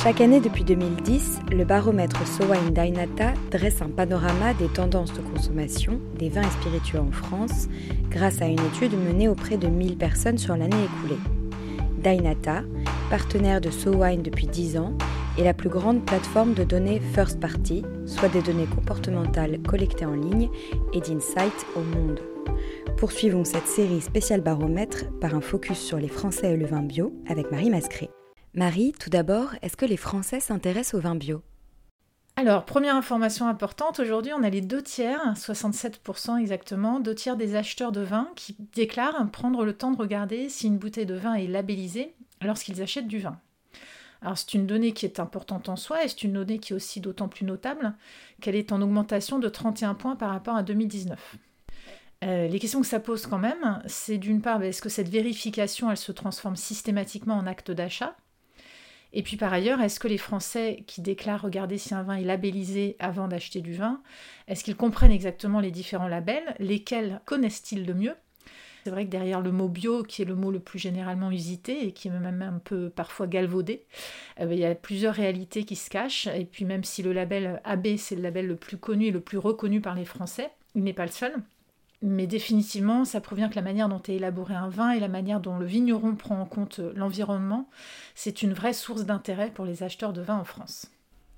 Chaque année depuis 2010, le baromètre Sowine Dainata dresse un panorama des tendances de consommation des vins et spiritueux en France grâce à une étude menée auprès de 1000 personnes sur l'année écoulée. Dainata, partenaire de Sowine depuis 10 ans, est la plus grande plateforme de données first party, soit des données comportementales collectées en ligne et d'insight au monde. Poursuivons cette série spéciale baromètre par un focus sur les Français et le vin bio avec Marie Mascré. Marie, tout d'abord, est-ce que les Français s'intéressent au vin bio? Alors, première information importante, aujourd'hui on a les deux tiers, 67% exactement, deux tiers des acheteurs de vin qui déclarent prendre le temps de regarder si une bouteille de vin est labellisée lorsqu'ils achètent du vin. Alors c'est une donnée qui est importante en soi et c'est une donnée qui est aussi d'autant plus notable qu'elle est en augmentation de 31 points par rapport à 2019. Euh, les questions que ça pose quand même, c'est d'une part, est-ce que cette vérification, elle se transforme systématiquement en acte d'achat? Et puis par ailleurs, est-ce que les Français qui déclarent regarder si un vin est labellisé avant d'acheter du vin, est-ce qu'ils comprennent exactement les différents labels? Lesquels connaissent-ils le mieux? C'est vrai que derrière le mot bio, qui est le mot le plus généralement usité et qui est même un peu parfois galvaudé, euh, ben, il y a plusieurs réalités qui se cachent. Et puis même si le label AB, c'est le label le plus connu et le plus reconnu par les Français, il n'est pas le seul. Mais définitivement, ça provient que la manière dont est élaboré un vin et la manière dont le vigneron prend en compte l'environnement, c'est une vraie source d'intérêt pour les acheteurs de vin en France.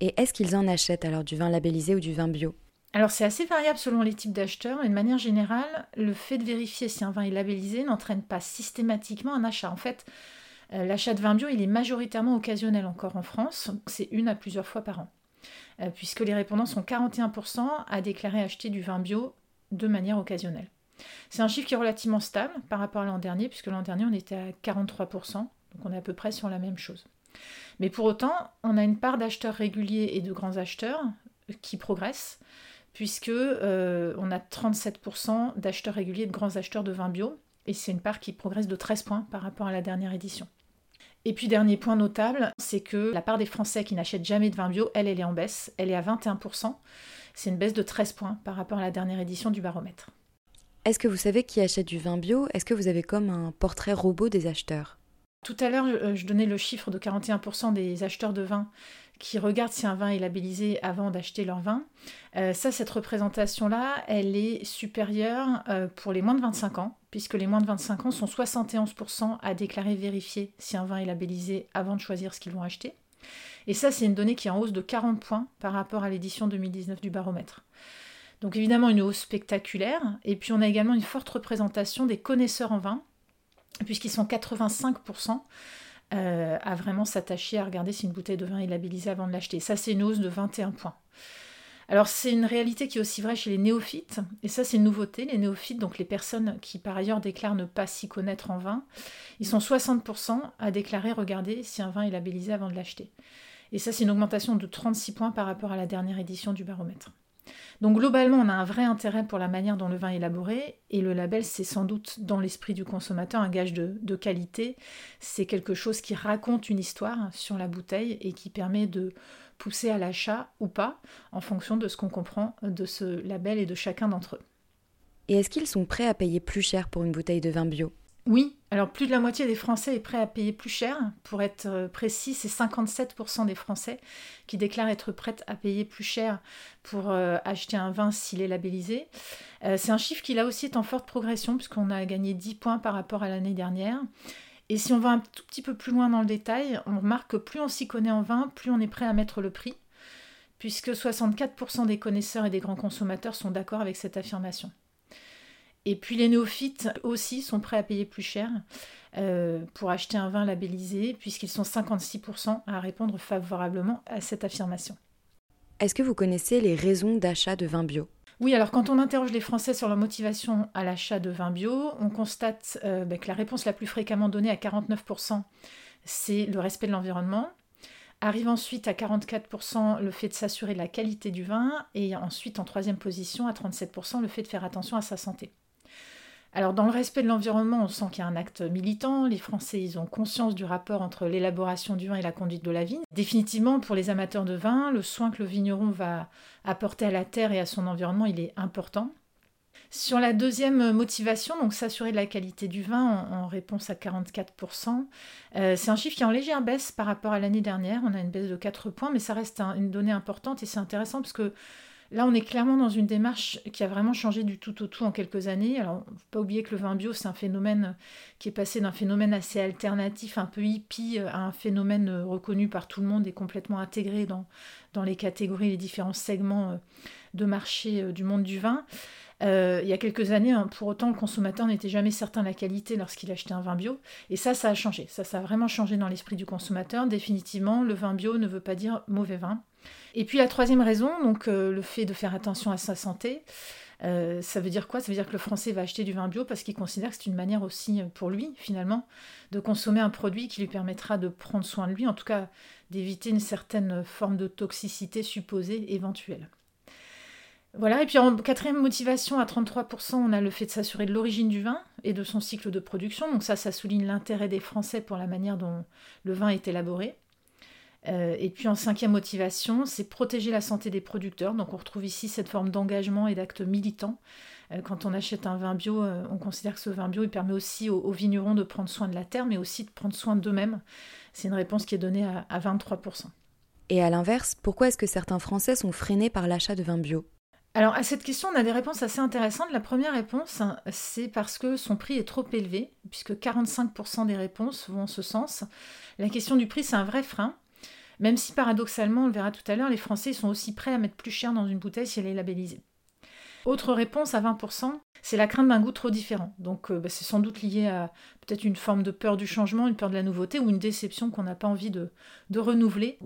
Et est-ce qu'ils en achètent alors du vin labellisé ou du vin bio? Alors c'est assez variable selon les types d'acheteurs, mais de manière générale, le fait de vérifier si un vin est labellisé n'entraîne pas systématiquement un achat. En fait, euh, l'achat de vin bio, il est majoritairement occasionnel encore en France, c'est une à plusieurs fois par an, euh, puisque les répondants sont 41% à déclarer acheter du vin bio de manière occasionnelle. C'est un chiffre qui est relativement stable par rapport à l'an dernier, puisque l'an dernier on était à 43%, donc on est à peu près sur la même chose. Mais pour autant, on a une part d'acheteurs réguliers et de grands acheteurs qui progressent, puisque euh, on a 37% d'acheteurs réguliers et de grands acheteurs de vin bio, et c'est une part qui progresse de 13 points par rapport à la dernière édition. Et puis dernier point notable, c'est que la part des Français qui n'achètent jamais de vin bio, elle, elle est en baisse, elle est à 21%. C'est une baisse de 13 points par rapport à la dernière édition du baromètre. Est-ce que vous savez qui achète du vin bio? Est-ce que vous avez comme un portrait robot des acheteurs? Tout à l'heure, je donnais le chiffre de 41% des acheteurs de vin qui regardent si un vin est labellisé avant d'acheter leur vin. Euh, ça, cette représentation-là, elle est supérieure euh, pour les moins de 25 ans, puisque les moins de 25 ans sont 71% à déclarer vérifier si un vin est labellisé avant de choisir ce qu'ils vont acheter. Et ça, c'est une donnée qui est en hausse de 40 points par rapport à l'édition 2019 du baromètre. Donc évidemment une hausse spectaculaire. Et puis on a également une forte représentation des connaisseurs en vin, puisqu'ils sont 85% euh, à vraiment s'attacher à regarder si une bouteille de vin est labellisée avant de l'acheter. Ça, c'est une hausse de 21 points. Alors c'est une réalité qui est aussi vraie chez les néophytes, et ça c'est une nouveauté, les néophytes, donc les personnes qui par ailleurs déclarent ne pas s'y connaître en vin, ils sont 60% à déclarer regarder si un vin est labellisé avant de l'acheter. Et ça c'est une augmentation de 36 points par rapport à la dernière édition du baromètre. Donc globalement, on a un vrai intérêt pour la manière dont le vin est élaboré, et le label, c'est sans doute dans l'esprit du consommateur un gage de, qualité. C'est quelque chose qui raconte une histoire sur la bouteille et qui permet de pousser à l'achat ou pas, en fonction de ce qu'on comprend de ce label et de chacun d'entre eux. Et est-ce qu'ils sont prêts à payer plus cher pour une bouteille de vin bio? Oui, alors plus de la moitié des Français est prêt à payer plus cher. Pour être euh, précis, c'est 57% des Français qui déclarent être prêts à payer plus cher pour euh, acheter un vin s'il est labellisé. Euh, c'est un chiffre qui là aussi est en forte progression puisqu'on a gagné 10 points par rapport à l'année dernière. Et si on va un tout petit peu plus loin dans le détail, on remarque que plus on s'y connaît en vin, plus on est prêt à mettre le prix, puisque 64% des connaisseurs et des grands consommateurs sont d'accord avec cette affirmation. Et puis les néophytes aussi sont prêts à payer plus cher euh, pour acheter un vin labellisé, puisqu'ils sont 56% à répondre favorablement à cette affirmation. Est-ce que vous connaissez les raisons d'achat de vin bio? Oui, alors quand on interroge les Français sur leur motivation à l'achat de vin bio, on constate euh, ben, que la réponse la plus fréquemment donnée à 49%, c'est le respect de l'environnement. Arrive ensuite à 44% le fait de s'assurer de la qualité du vin et ensuite en troisième position à 37% le fait de faire attention à sa santé. Alors dans le respect de l'environnement, on sent qu'il y a un acte militant. Les Français, ils ont conscience du rapport entre l'élaboration du vin et la conduite de la vigne. Définitivement, pour les amateurs de vin, le soin que le vigneron va apporter à la terre et à son environnement, il est important. Sur la deuxième motivation, donc s'assurer de la qualité du vin en, réponse à 44%, euh, c'est un chiffre qui est en légère baisse par rapport à l'année dernière. On a une baisse de 4 points, mais ça reste une donnée importante et c'est intéressant parce que Là, on est clairement dans une démarche qui a vraiment changé du tout au tout en quelques années. Alors, faut pas oublier que le vin bio, c'est un phénomène qui est passé d'un phénomène assez alternatif, un peu hippie, à un phénomène reconnu par tout le monde et complètement intégré dans, les catégories, les différents segments euh, de marché euh, du monde du vin. Euh, il y a quelques années, hein, pour autant, le consommateur n'était jamais certain de la qualité lorsqu'il achetait un vin bio. Et ça, ça a changé. Ça, ça a vraiment changé dans l'esprit du consommateur. Définitivement, le vin bio ne veut pas dire mauvais vin. Et puis la troisième raison, donc euh, le fait de faire attention à sa santé. Euh, ça veut dire quoi? Ça veut dire que le Français va acheter du vin bio parce qu'il considère que c'est une manière aussi pour lui, finalement, de consommer un produit qui lui permettra de prendre soin de lui, en tout cas d'éviter une certaine forme de toxicité supposée éventuelle. Voilà, et puis en quatrième motivation, à 33%, on a le fait de s'assurer de l'origine du vin et de son cycle de production. Donc ça, ça souligne l'intérêt des Français pour la manière dont le vin est élaboré. Euh, et puis en cinquième motivation, c'est protéger la santé des producteurs. Donc on retrouve ici cette forme d'engagement et d'acte militant. Euh, quand on achète un vin bio, euh, on considère que ce vin bio il permet aussi aux, vignerons de prendre soin de la terre, mais aussi de prendre soin d'eux-mêmes. C'est une réponse qui est donnée à, à 23%. Et à l'inverse, pourquoi est-ce que certains Français sont freinés par l'achat de vin bio? Alors à cette question, on a des réponses assez intéressantes. La première réponse, c'est parce que son prix est trop élevé, puisque 45% des réponses vont en ce sens. La question du prix, c'est un vrai frein. Même si paradoxalement, on le verra tout à l'heure, les Français sont aussi prêts à mettre plus cher dans une bouteille si elle est labellisée. Autre réponse à 20%, c'est la crainte d'un goût trop différent. Donc euh, bah, c'est sans doute lié à peut-être une forme de peur du changement, une peur de la nouveauté ou une déception qu'on n'a pas envie de, renouveler.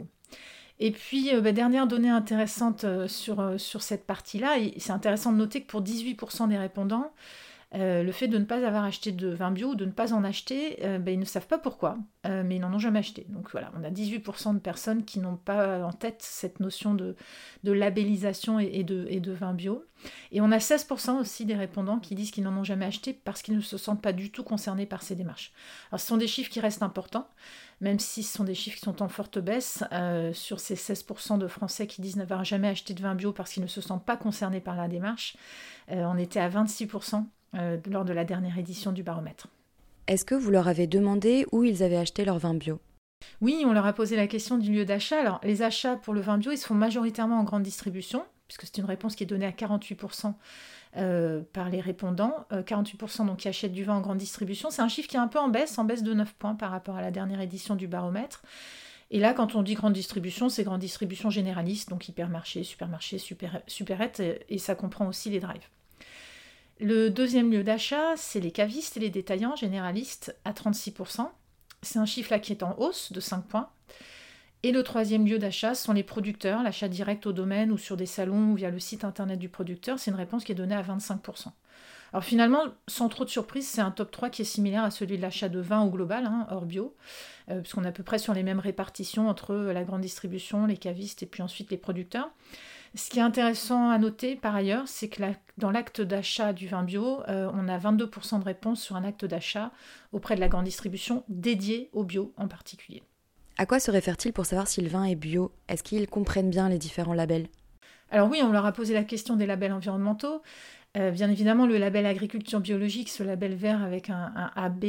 Et puis, euh, bah, dernière donnée intéressante euh, sur, sur cette partie-là, c'est intéressant de noter que pour 18% des répondants, euh, le fait de ne pas avoir acheté de vin bio ou de ne pas en acheter, euh, ben, ils ne savent pas pourquoi, euh, mais ils n'en ont jamais acheté. Donc voilà, on a 18% de personnes qui n'ont pas en tête cette notion de, labellisation et, de, et, de, vin bio. Et on a 16% aussi des répondants qui disent qu'ils n'en ont jamais acheté parce qu'ils ne se sentent pas du tout concernés par ces démarches. Alors ce sont des chiffres qui restent importants, même si ce sont des chiffres qui sont en forte baisse. sur ces 16% de Français qui disent n'avoir jamais acheté de vin bio parce qu'ils ne se sentent pas concernés par la démarche, on était à 26% euh, lors de la dernière édition du baromètre. Est-ce que vous leur avez demandé où ils avaient acheté leur vin bio? Oui, on leur a posé la question du lieu d'achat. Alors, les achats pour le vin bio, ils se font majoritairement en grande distribution, puisque c'est une réponse qui est donnée à 48% euh, par les répondants. 48% euh, donc qui achètent du vin en grande distribution. C'est un chiffre qui est un peu en baisse, en baisse de 9 points par rapport à la dernière édition du baromètre. Et là, quand on dit grande distribution, c'est grande distribution généraliste, donc hypermarché, supermarché, super, et ça comprend aussi les drives. Le deuxième lieu d'achat, c'est les cavistes et les détaillants généralistes à 36%. C'est un chiffre là qui est en hausse de 5 points. Et le troisième lieu d'achat sont les producteurs, l'achat direct au domaine ou sur des salons ou via le site internet du producteur. C'est une réponse qui est donnée à 25%. Alors finalement, sans trop de surprise, c'est un top 3 qui est similaire à celui de l'achat de vin au global, hein, hors bio, euh, puisqu'on est à peu près sur les mêmes répartitions entre la grande distribution, les cavistes et puis ensuite les producteurs. Ce qui est intéressant à noter par ailleurs, c'est que dans l'acte d'achat du vin bio, euh, on a 22% de réponses sur un acte d'achat auprès de la grande distribution dédié au bio en particulier. À quoi se réfère-t-il pour savoir si le vin est bio? Est-ce qu'ils comprennent bien les différents labels? Alors oui, on leur a posé la question des labels environnementaux. Euh, bien évidemment, le label agriculture biologique, ce label vert avec un, AB,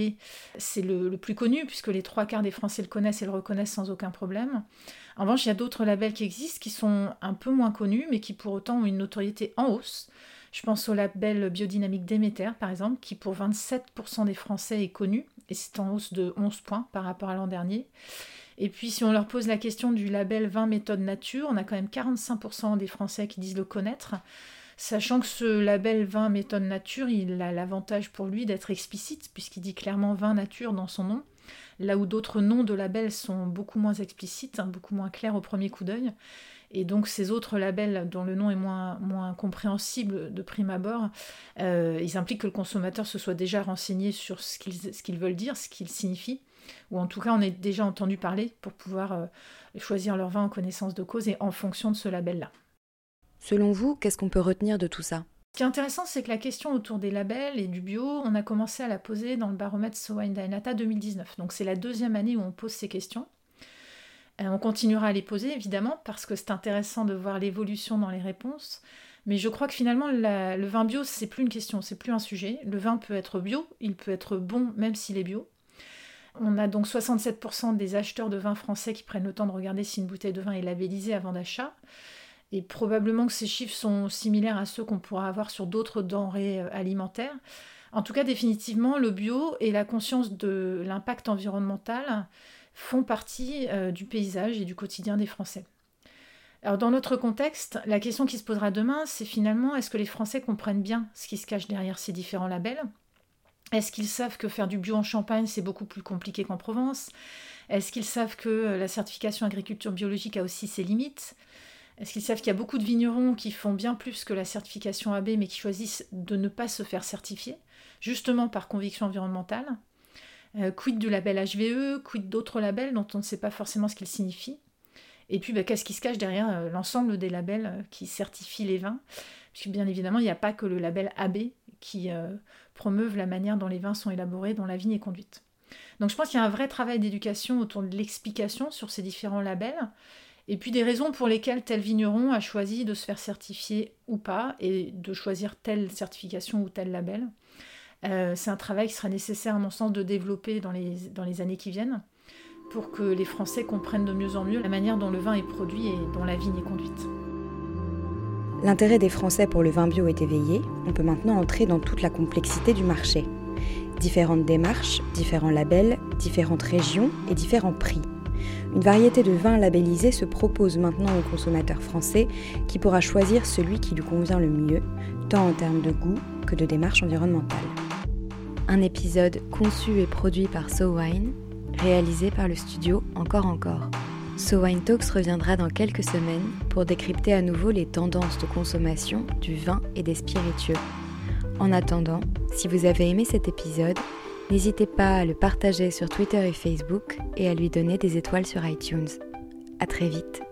c'est le, plus connu puisque les trois quarts des Français le connaissent et le reconnaissent sans aucun problème. En revanche, il y a d'autres labels qui existent qui sont un peu moins connus mais qui pour autant ont une notoriété en hausse. Je pense au label biodynamique Déméter par exemple, qui pour 27% des Français est connu et c'est en hausse de 11 points par rapport à l'an dernier. Et puis si on leur pose la question du label 20 méthodes nature, on a quand même 45% des Français qui disent le connaître. Sachant que ce label vin méthode nature, il a l'avantage pour lui d'être explicite, puisqu'il dit clairement vin nature dans son nom, là où d'autres noms de labels sont beaucoup moins explicites, hein, beaucoup moins clairs au premier coup d'œil. Et donc ces autres labels dont le nom est moins, moins compréhensible de prime abord, euh, ils impliquent que le consommateur se soit déjà renseigné sur ce qu'ils veulent dire, ce qu'ils signifient, ou en tout cas on ait déjà entendu parler pour pouvoir euh, choisir leur vin en connaissance de cause et en fonction de ce label-là. Selon vous, qu'est-ce qu'on peut retenir de tout ça? Qui est intéressant, c'est que la question autour des labels et du bio, on a commencé à la poser dans le baromètre Soin Dainata 2019. Donc c'est la deuxième année où on pose ces questions. Euh, on continuera à les poser évidemment parce que c'est intéressant de voir l'évolution dans les réponses. Mais je crois que finalement le vin bio c'est plus une question, c'est plus un sujet. Le vin peut être bio, il peut être bon même s'il est bio. On a donc 67% des acheteurs de vin français qui prennent le temps de regarder si une bouteille de vin est labellisée avant d'achat. Et probablement que ces chiffres sont similaires à ceux qu'on pourra avoir sur d'autres denrées euh, alimentaires. En tout cas, définitivement, le bio et la conscience de l'impact environnemental font partie euh, du paysage et du quotidien des Français. Alors dans notre contexte, la question qui se posera demain, c'est finalement est-ce que les Français comprennent bien ce qui se cache derrière ces différents labels? Est-ce qu'ils savent que faire du bio en Champagne, c'est beaucoup plus compliqué qu'en Provence? Est-ce qu'ils savent que la certification agriculture biologique a aussi ses limites? Est-ce qu'ils savent qu'il y a beaucoup de vignerons qui font bien plus que la certification AB, mais qui choisissent de ne pas se faire certifier, justement par conviction environnementale? Euh, Quid du label HVE Quid d'autres labels dont on ne sait pas forcément ce qu'ils signifient Et puis, bah, qu'est-ce qui se cache derrière euh, l'ensemble des labels euh, qui certifient les vins? Puisque bien évidemment, il n'y a pas que le label AB qui promeuve la manière dont les vins sont élaborés, dont la vigne est conduite. Donc je pense qu'il y a un vrai travail d'éducation autour de l'explication sur ces différents labels et puis des raisons pour lesquelles tel vigneron a choisi de se faire certifier ou pas, et de choisir telle certification ou tel label. Euh, c'est un travail qui sera nécessaire, à mon sens, de développer dans les, dans les années qui viennent, pour que les Français comprennent de mieux en mieux la manière dont le vin est produit et dont la vigne est conduite. L'intérêt des Français pour le vin bio est éveillé, on peut maintenant entrer dans toute la complexité du marché. Différentes démarches, différents labels, différentes régions et différents prix. Une variété de vins labellisés se propose maintenant au consommateur français qui pourra choisir celui qui lui convient le mieux, tant en termes de goût que de démarche environnementale. Un épisode conçu et produit par SoWine, réalisé par le studio Encore Encore. SoWine Talks reviendra dans quelques semaines pour décrypter à nouveau les tendances de consommation du vin et des spiritueux. En attendant, si vous avez aimé cet épisode, N'hésitez pas à le partager sur Twitter et Facebook et à lui donner des étoiles sur iTunes. À très vite.